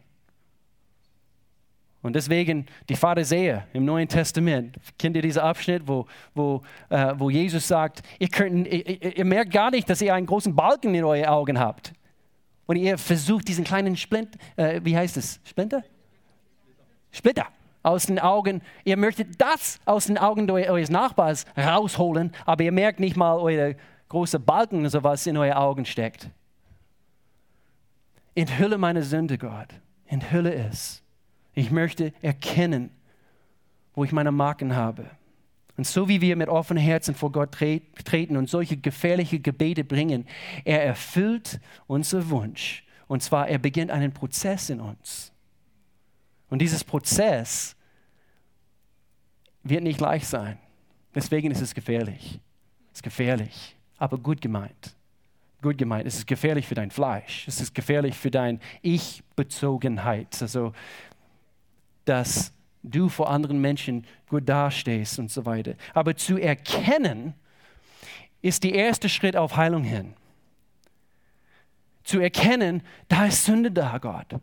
Und deswegen die Pharisäer im Neuen Testament, kennt ihr diesen Abschnitt, wo, wo, äh, wo Jesus sagt, ihr, könnt, ihr, ihr, merkt gar nicht, dass ihr einen großen Balken in euren Augen habt. Und ihr versucht diesen kleinen Splint, äh, wie heißt es? Splinter? Splitter aus den Augen. Ihr möchtet das aus den Augen eures Nachbars rausholen, aber ihr merkt nicht mal eure große Balken, so was in euren Augen steckt. Enthülle meine Sünde, Gott. Enthülle es. Ich möchte erkennen, wo ich meine Marken habe. Und so wie wir mit offenen Herzen vor Gott treten und solche gefährliche Gebete bringen, er erfüllt unser Wunsch. Und zwar, er beginnt einen Prozess in uns. Und dieses Prozess wird nicht leicht sein. Deswegen ist es gefährlich. Es ist gefährlich, aber gut gemeint. gut gemeint, es ist gefährlich für dein Fleisch, es ist gefährlich für deine Ich-Bezogenheit, also dass du vor anderen Menschen gut dastehst und so weiter. Aber zu erkennen ist der erste Schritt auf Heilung hin. Zu erkennen, da ist Sünde da, Gott.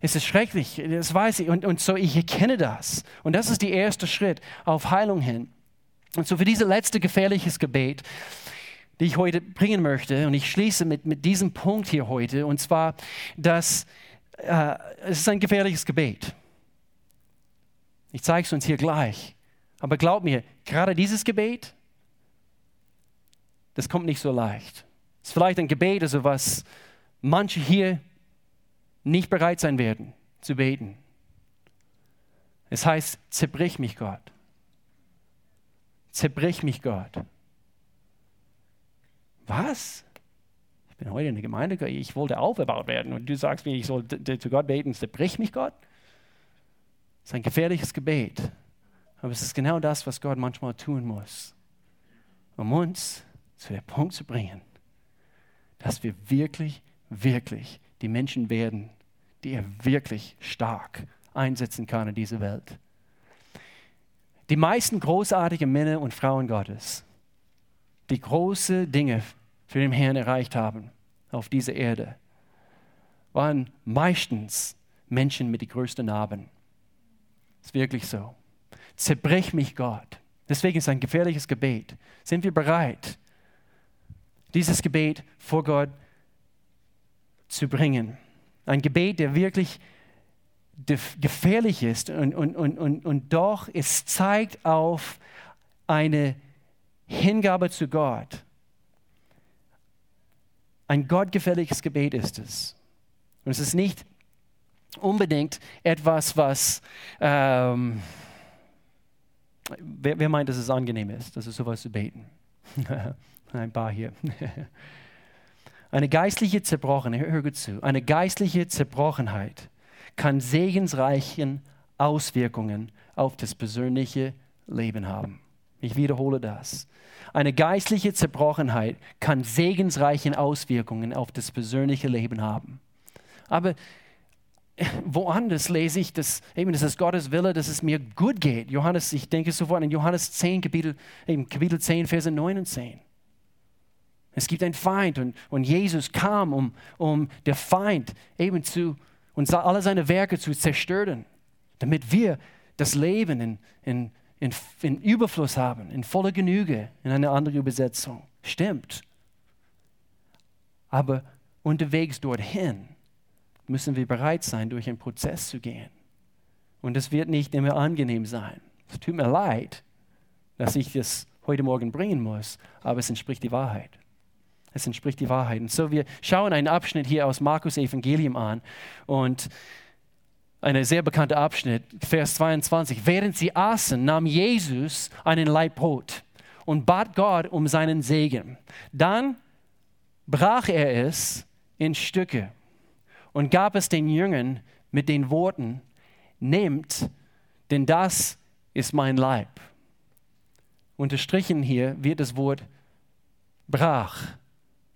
Es ist schrecklich, das weiß ich. Und, und so, ich erkenne das. Und das ist der erste Schritt auf Heilung hin. Und so für dieses letzte gefährliches Gebet, die ich heute bringen möchte, und ich schließe mit, mit diesem Punkt hier heute, und zwar, dass äh, es ist ein gefährliches Gebet. Ich zeige es uns hier gleich. Aber glaub mir, gerade dieses Gebet, das kommt nicht so leicht. Es ist vielleicht ein Gebet, also was manche hier nicht bereit sein werden zu beten. Es heißt, zerbrich mich Gott. Zerbrich mich Gott. Was? Ich bin heute in der Gemeinde, ich wollte aufgebaut werden und du sagst mir, ich soll zu Gott beten, zerbrich mich Gott? Das ist ein gefährliches Gebet. Aber es ist genau das, was Gott manchmal tun muss, um uns zu dem Punkt zu bringen, dass wir wirklich, wirklich die Menschen werden, die er wirklich stark einsetzen kann in dieser Welt. Die meisten großartigen Männer und Frauen Gottes, die große Dinge für den Herrn erreicht haben auf dieser Erde, waren meistens Menschen mit den größten Narben. Ist wirklich so. Zerbrech mich Gott. Deswegen ist es ein gefährliches Gebet. Sind wir bereit, dieses Gebet vor Gott zu bringen? Ein Gebet, der wirklich gefährlich ist und, und, und, und, und doch es zeigt auf eine Hingabe zu Gott. Ein gottgefälliges Gebet ist es. Und es ist nicht unbedingt etwas, was, ähm, wer, wer, meint, dass es angenehm ist, das ist sowas zu beten? Ein paar hier. Eine geistliche Zerbrochenheit, hör gut zu, eine geistliche Zerbrochenheit kann segensreichen Auswirkungen auf das persönliche Leben haben. Ich wiederhole das. Eine geistliche Zerbrochenheit kann segensreiche Auswirkungen auf das persönliche Leben haben. Aber woanders lese ich, dass, eben, das ist Gottes Wille, dass es mir gut geht. Johannes, ich denke sofort an Johannes 10, Kapitel, eben Kapitel 10, Verse 9 und 10. Es gibt einen Feind und, und Jesus kam, um, um der Feind eben zu und alle seine Werke zu zerstören, damit wir das Leben in, in, in, in Überfluss haben, in voller Genüge, in einer anderen Übersetzung. Stimmt. Aber unterwegs dorthin müssen wir bereit sein, durch einen Prozess zu gehen. Und es wird nicht immer angenehm sein. Es tut mir leid, dass ich das heute Morgen bringen muss, aber es entspricht die Wahrheit. Es entspricht die Wahrheit. Und so, wir schauen einen Abschnitt hier aus Markus Evangelium an und ein sehr bekannter Abschnitt, Vers 22. Während sie aßen, nahm Jesus einen Laib Brot und bat Gott um seinen Segen. Dann brach er es in Stücke und gab es den Jüngern mit den Worten, nehmt, denn das ist mein Leib. Unterstrichen hier wird das Wort brach.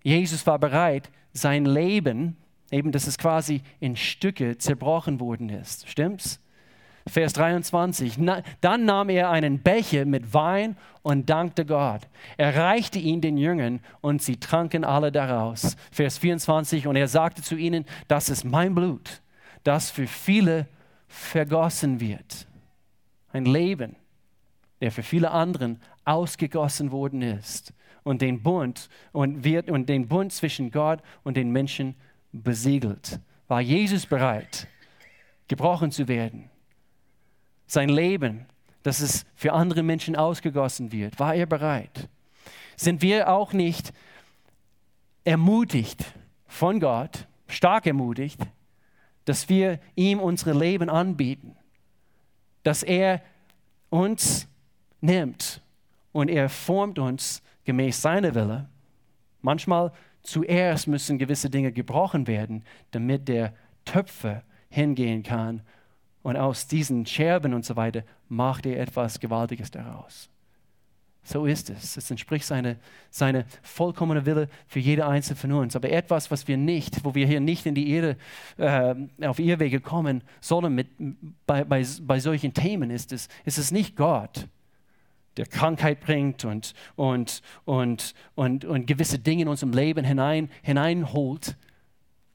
Jesus war bereit, sein Leben, eben dass es quasi in Stücke zerbrochen worden ist. Stimmt's? Vers 23. Na, dann nahm er einen Becher mit Wein und dankte Gott. Er reichte ihn den Jüngern und sie tranken alle daraus. Vers 24. Und er sagte zu ihnen, das ist mein Blut, das für viele vergossen wird. Ein Leben, der für viele anderen ausgegossen worden ist und den Bund und wird und den Bund zwischen Gott und den Menschen besiegelt. War Jesus bereit, gebrochen zu werden? Sein Leben, dass es für andere Menschen ausgegossen wird. War er bereit? Sind wir auch nicht ermutigt von Gott, stark ermutigt, dass wir ihm unsere Leben anbieten, dass er uns nimmt und er formt uns gemäß seiner Wille. Manchmal zuerst müssen gewisse Dinge gebrochen werden, damit der Töpfer hingehen kann und aus diesen Scherben und so weiter macht er etwas Gewaltiges daraus. So ist es. Es entspricht seine, seine vollkommene Wille für jede einzelne von uns. Aber etwas, was wir nicht, wo wir hier nicht in die Erde, äh, auf Irrwege kommen sollen mit, bei, bei, bei solchen Themen, ist es, ist es nicht Gott, der Krankheit bringt und, und, und, und, und gewisse Dinge in unserem Leben hinein, hineinholt,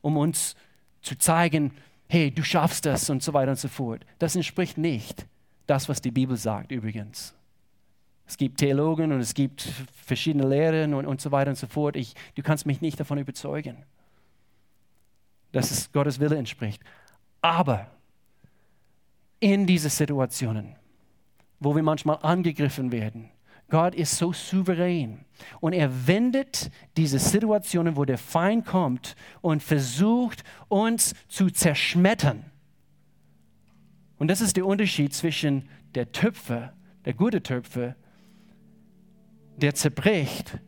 um uns zu zeigen, hey, du schaffst das und so weiter und so fort. Das entspricht nicht das, was die Bibel sagt übrigens. Es gibt Theologen und es gibt verschiedene Lehren und, und so weiter und so fort. Ich, du kannst mich nicht davon überzeugen, dass es Gottes Wille entspricht. Aber in diese Situationen, wo wir manchmal angegriffen werden, Gott ist so souverän und er wendet diese Situationen, wo der Feind kommt und versucht, uns zu zerschmettern. Und das ist der Unterschied zwischen der Töpfer, der gute Töpfer der zerbricht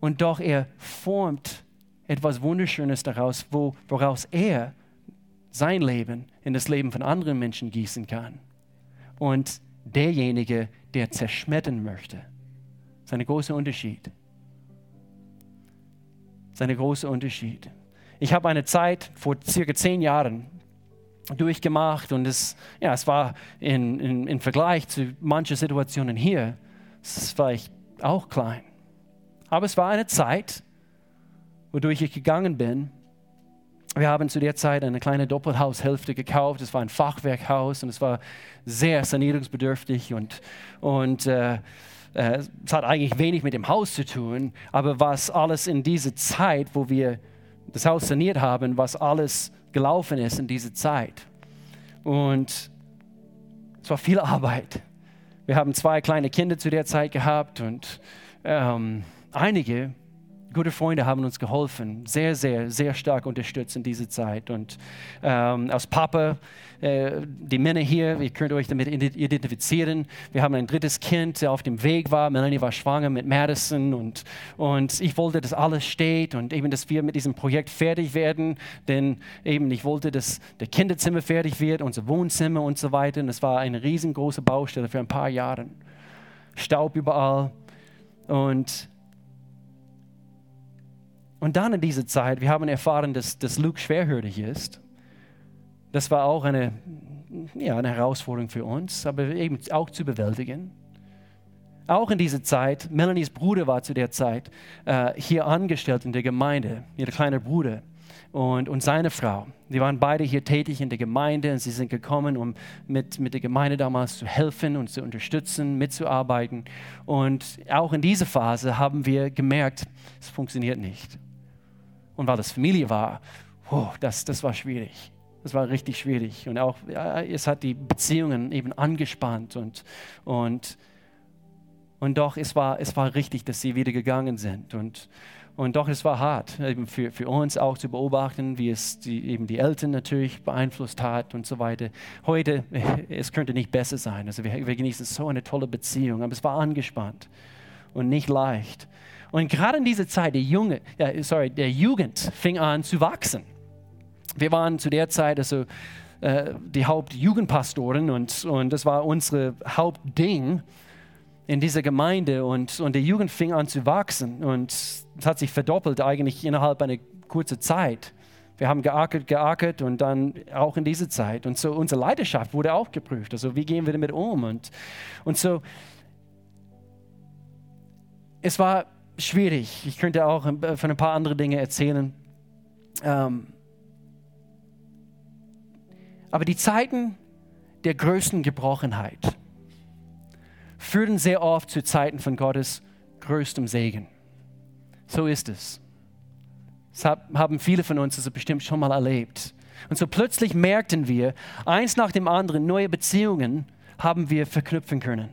und doch er formt etwas Wunderschönes daraus, wo, woraus er sein Leben in das Leben von anderen Menschen gießen kann. Und derjenige, der zerschmettern möchte. Das ist ein großer Unterschied. Das ist ein großer Unterschied. Ich habe eine Zeit vor circa zehn Jahren durchgemacht und es, ja, es war in, in, in Vergleich zu manchen Situationen hier das war ich auch klein. Aber es war eine Zeit, wodurch ich gegangen bin. Wir haben zu der Zeit eine kleine Doppelhaushälfte gekauft. Es war ein Fachwerkhaus und es war sehr sanierungsbedürftig und, und äh, äh, es hat eigentlich wenig mit dem Haus zu tun. Aber was alles in dieser Zeit, wo wir das Haus saniert haben, was alles gelaufen ist in dieser Zeit. Und es war viel Arbeit. Wir haben zwei kleine Kinder zu der Zeit gehabt und ähm, einige gute Freunde haben uns geholfen, sehr, sehr, sehr stark unterstützt in dieser Zeit. Und ähm, als Papa, äh, die Männer hier, ihr könnt euch damit identifizieren. Wir haben ein drittes Kind, der auf dem Weg war. Melanie war schwanger mit Madison und, und ich wollte, dass alles steht und eben, dass wir mit diesem Projekt fertig werden, denn eben ich wollte, dass der Kinderzimmer fertig wird, unser Wohnzimmer und so weiter. Und es war eine riesengroße Baustelle für ein paar Jahre. Staub überall. Und und dann in dieser Zeit, wir haben erfahren, dass, dass Luke schwerhörig ist. Das war auch eine, ja, eine Herausforderung für uns, aber eben auch zu bewältigen. Auch in dieser Zeit, Melanies Bruder war zu der Zeit äh, hier angestellt in der Gemeinde, ihr kleiner Bruder und, und seine Frau. Die waren beide hier tätig in der Gemeinde und sie sind gekommen, um mit, mit der Gemeinde damals zu helfen und zu unterstützen, mitzuarbeiten. Und auch in dieser Phase haben wir gemerkt, es funktioniert nicht. Und weil das Familie war, oh, das, das war schwierig. Das war richtig schwierig. Und auch, ja, es hat die Beziehungen eben angespannt. Und, und, und doch, es war, es war richtig, dass sie wieder gegangen sind. Und, und doch, es war hart, eben für, für uns auch zu beobachten, wie es die, eben die Eltern natürlich beeinflusst hat und so weiter. Heute, es könnte nicht besser sein. Also wir, wir genießen so eine tolle Beziehung, aber es war angespannt und nicht leicht. Und gerade in dieser Zeit, der, Junge, äh, sorry, der Jugend fing an zu wachsen. Wir waren zu der Zeit also, äh, die Hauptjugendpastoren und, und das war unser Hauptding in dieser Gemeinde. Und, und der Jugend fing an zu wachsen und es hat sich verdoppelt eigentlich innerhalb einer kurzen Zeit. Wir haben geackert, geackert und dann auch in dieser Zeit. Und so unsere Leidenschaft wurde auch geprüft. Also wie gehen wir damit um? Und, und so, es war schwierig. Ich könnte auch äh, von ein paar anderen Dingen erzählen. Ähm, aber die Zeiten der größten Gebrochenheit führen sehr oft zu Zeiten von Gottes größtem Segen. So ist es. Das haben viele von uns also bestimmt schon mal erlebt. Und so plötzlich merkten wir, eins nach dem anderen, neue Beziehungen haben wir verknüpfen können.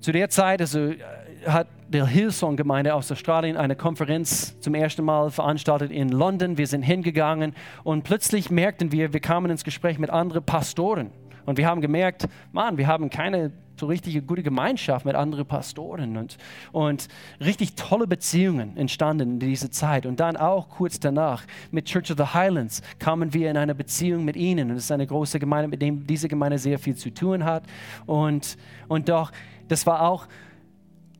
Zu der Zeit also, äh, hat der Hillsong-Gemeinde aus Australien eine Konferenz zum ersten Mal veranstaltet in London. Wir sind hingegangen und plötzlich merkten wir, wir kamen ins Gespräch mit anderen Pastoren Und wir haben gemerkt, Mann, wir haben keine so richtige gute Gemeinschaft mit anderen Pastoren und, und richtig tolle Beziehungen entstanden in dieser Zeit. Und dann auch kurz danach mit Church of the Highlands kamen wir in eine Beziehung mit ihnen. Und es ist eine große Gemeinde, mit der diese Gemeinde sehr viel zu tun hat. Und, und doch, das war auch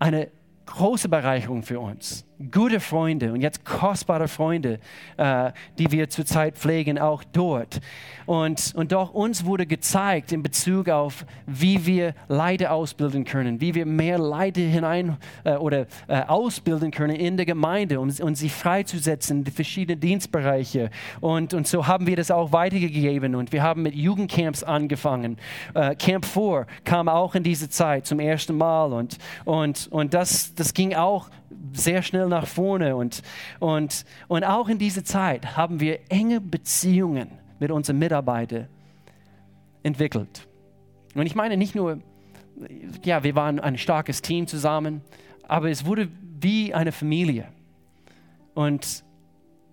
eine große Bereicherung für uns. Gute Freunde und jetzt kostbare Freunde, äh, die wir zurzeit pflegen, auch dort. Und, und doch uns wurde gezeigt in Bezug auf, wie wir Leiter ausbilden können, wie wir mehr Leiter hinein äh, oder äh, ausbilden können in der Gemeinde, um, um sie freizusetzen in die verschiedenen Dienstbereiche. Und, und so haben wir das auch weitergegeben und wir haben mit Jugendcamps angefangen. Äh, Camp 4 kam auch in diese Zeit zum ersten Mal und, und, und das, das ging auch sehr schnell nach vorne. Und, und, und auch in dieser Zeit haben wir enge Beziehungen mit unseren Mitarbeitern entwickelt. Und ich meine nicht nur, ja, wir waren ein starkes Team zusammen, aber es wurde wie eine Familie. Und,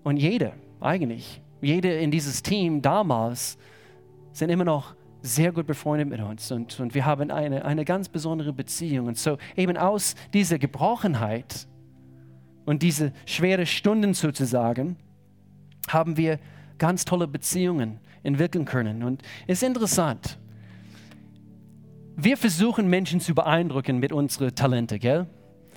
und jeder, eigentlich, jeder in dieses Team damals sind immer noch sehr gut befreundet mit uns und, und wir haben eine, eine ganz besondere Beziehung. Und so eben aus dieser Gebrochenheit und diese schweren Stunden sozusagen, haben wir ganz tolle Beziehungen entwickeln können. Und es ist interessant. Wir versuchen Menschen zu beeindrucken mit unseren Talenten, gell?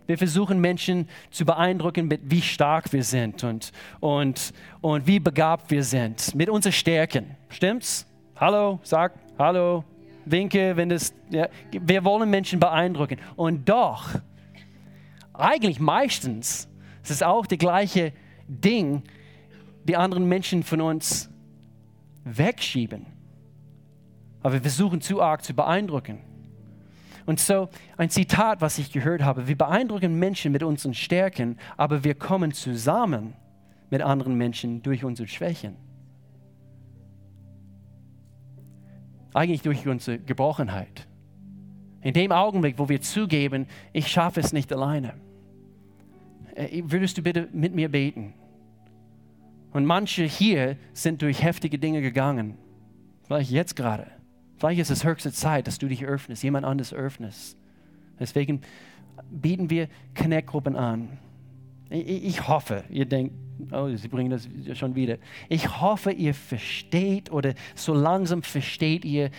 Wir versuchen Menschen zu beeindrucken mit wie stark wir sind und, und, und wie begabt wir sind, mit unseren Stärken. Stimmt's? Hallo, sag Hallo, winke, wenn das. Ja. Wir wollen Menschen beeindrucken. Und doch, eigentlich meistens es ist auch das gleiche Ding, die anderen Menschen von uns wegschieben. Aber wir versuchen zu arg zu beeindrucken. Und so ein Zitat, was ich gehört habe, wir beeindrucken Menschen mit unseren Stärken, aber wir kommen zusammen mit anderen Menschen durch unsere Schwächen. Eigentlich durch unsere Gebrochenheit. In dem Augenblick, wo wir zugeben, ich schaffe es nicht alleine würdest du bitte mit mir beten? Und manche hier sind durch heftige Dinge gegangen. Vielleicht jetzt gerade. Vielleicht ist es höchste Zeit, dass du dich öffnest, jemand anderes öffnest. Deswegen bieten wir Connect-Gruppen an. Ich hoffe, ihr denkt, oh, sie bringen das schon wieder. Ich hoffe, ihr versteht oder so langsam versteht ihr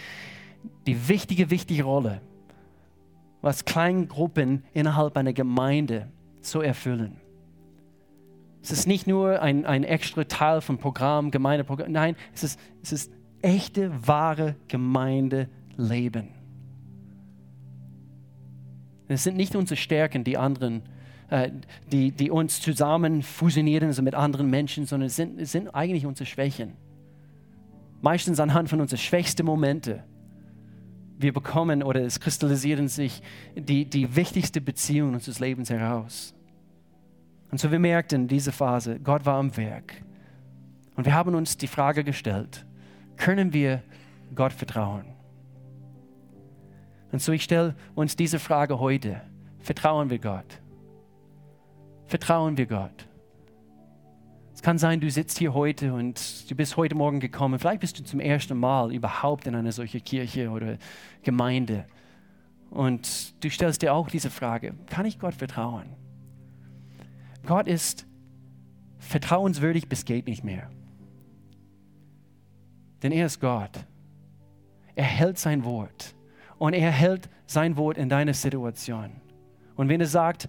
die wichtige, wichtige Rolle, was Kleingruppen innerhalb einer Gemeinde zu erfüllen. Es ist nicht nur ein, ein extra Teil vom Programm, Gemeindeprogramm. Nein, es ist, es ist echte, wahre Gemeindeleben. Es sind nicht unsere Stärken, die anderen, äh, die, die uns zusammen fusionieren also mit anderen Menschen, sondern es sind, es sind eigentlich unsere Schwächen. Meistens anhand von unseren schwächsten Momenten. Wir bekommen oder es kristallisieren sich die, die wichtigste Beziehung unseres Lebens heraus. Und so wir merkten in dieser Phase, Gott war am Werk. Und wir haben uns die Frage gestellt, können wir Gott vertrauen? Und so ich stelle uns diese Frage heute, vertrauen wir Gott? Vertrauen wir Gott? Kann sein, du sitzt hier heute und du bist heute Morgen gekommen. Vielleicht bist du zum ersten Mal überhaupt in eine solche Kirche oder Gemeinde. Und du stellst dir auch diese Frage, kann ich Gott vertrauen? Gott ist vertrauenswürdig bis geht nicht mehr. Denn er ist Gott. Er hält sein Wort. Und er hält sein Wort in deiner Situation. Und wenn er sagt,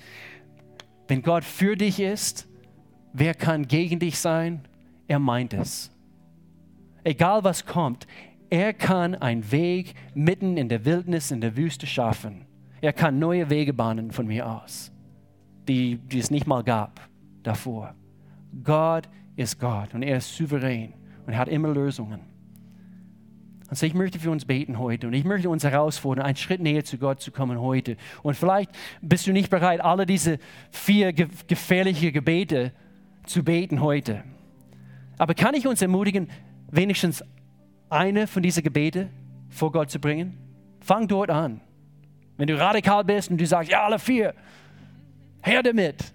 wenn Gott für dich ist, wer kann gegen dich sein? Er meint es. Egal was kommt, er kann einen Weg mitten in der Wildnis, in der Wüste schaffen. Er kann neue Wege bahnen von mir aus die, die es nicht mal gab davor. Gott ist Gott und er ist souverän und er hat immer Lösungen. Also ich möchte für uns beten heute und ich möchte uns herausfordern, einen Schritt näher zu Gott zu kommen heute. Und vielleicht bist du nicht bereit, alle diese vier ge gefährliche Gebete zu beten heute. Aber kann ich uns ermutigen, wenigstens eine von diesen Gebete vor Gott zu bringen? Fang dort an. Wenn du radikal bist und du sagst, ja, alle vier, her damit.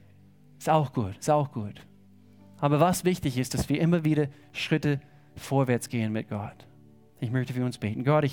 Ist auch gut, ist auch gut. Aber was wichtig ist, dass wir immer wieder Schritte vorwärts gehen mit Gott. Ich möchte für uns beten. Gott, ich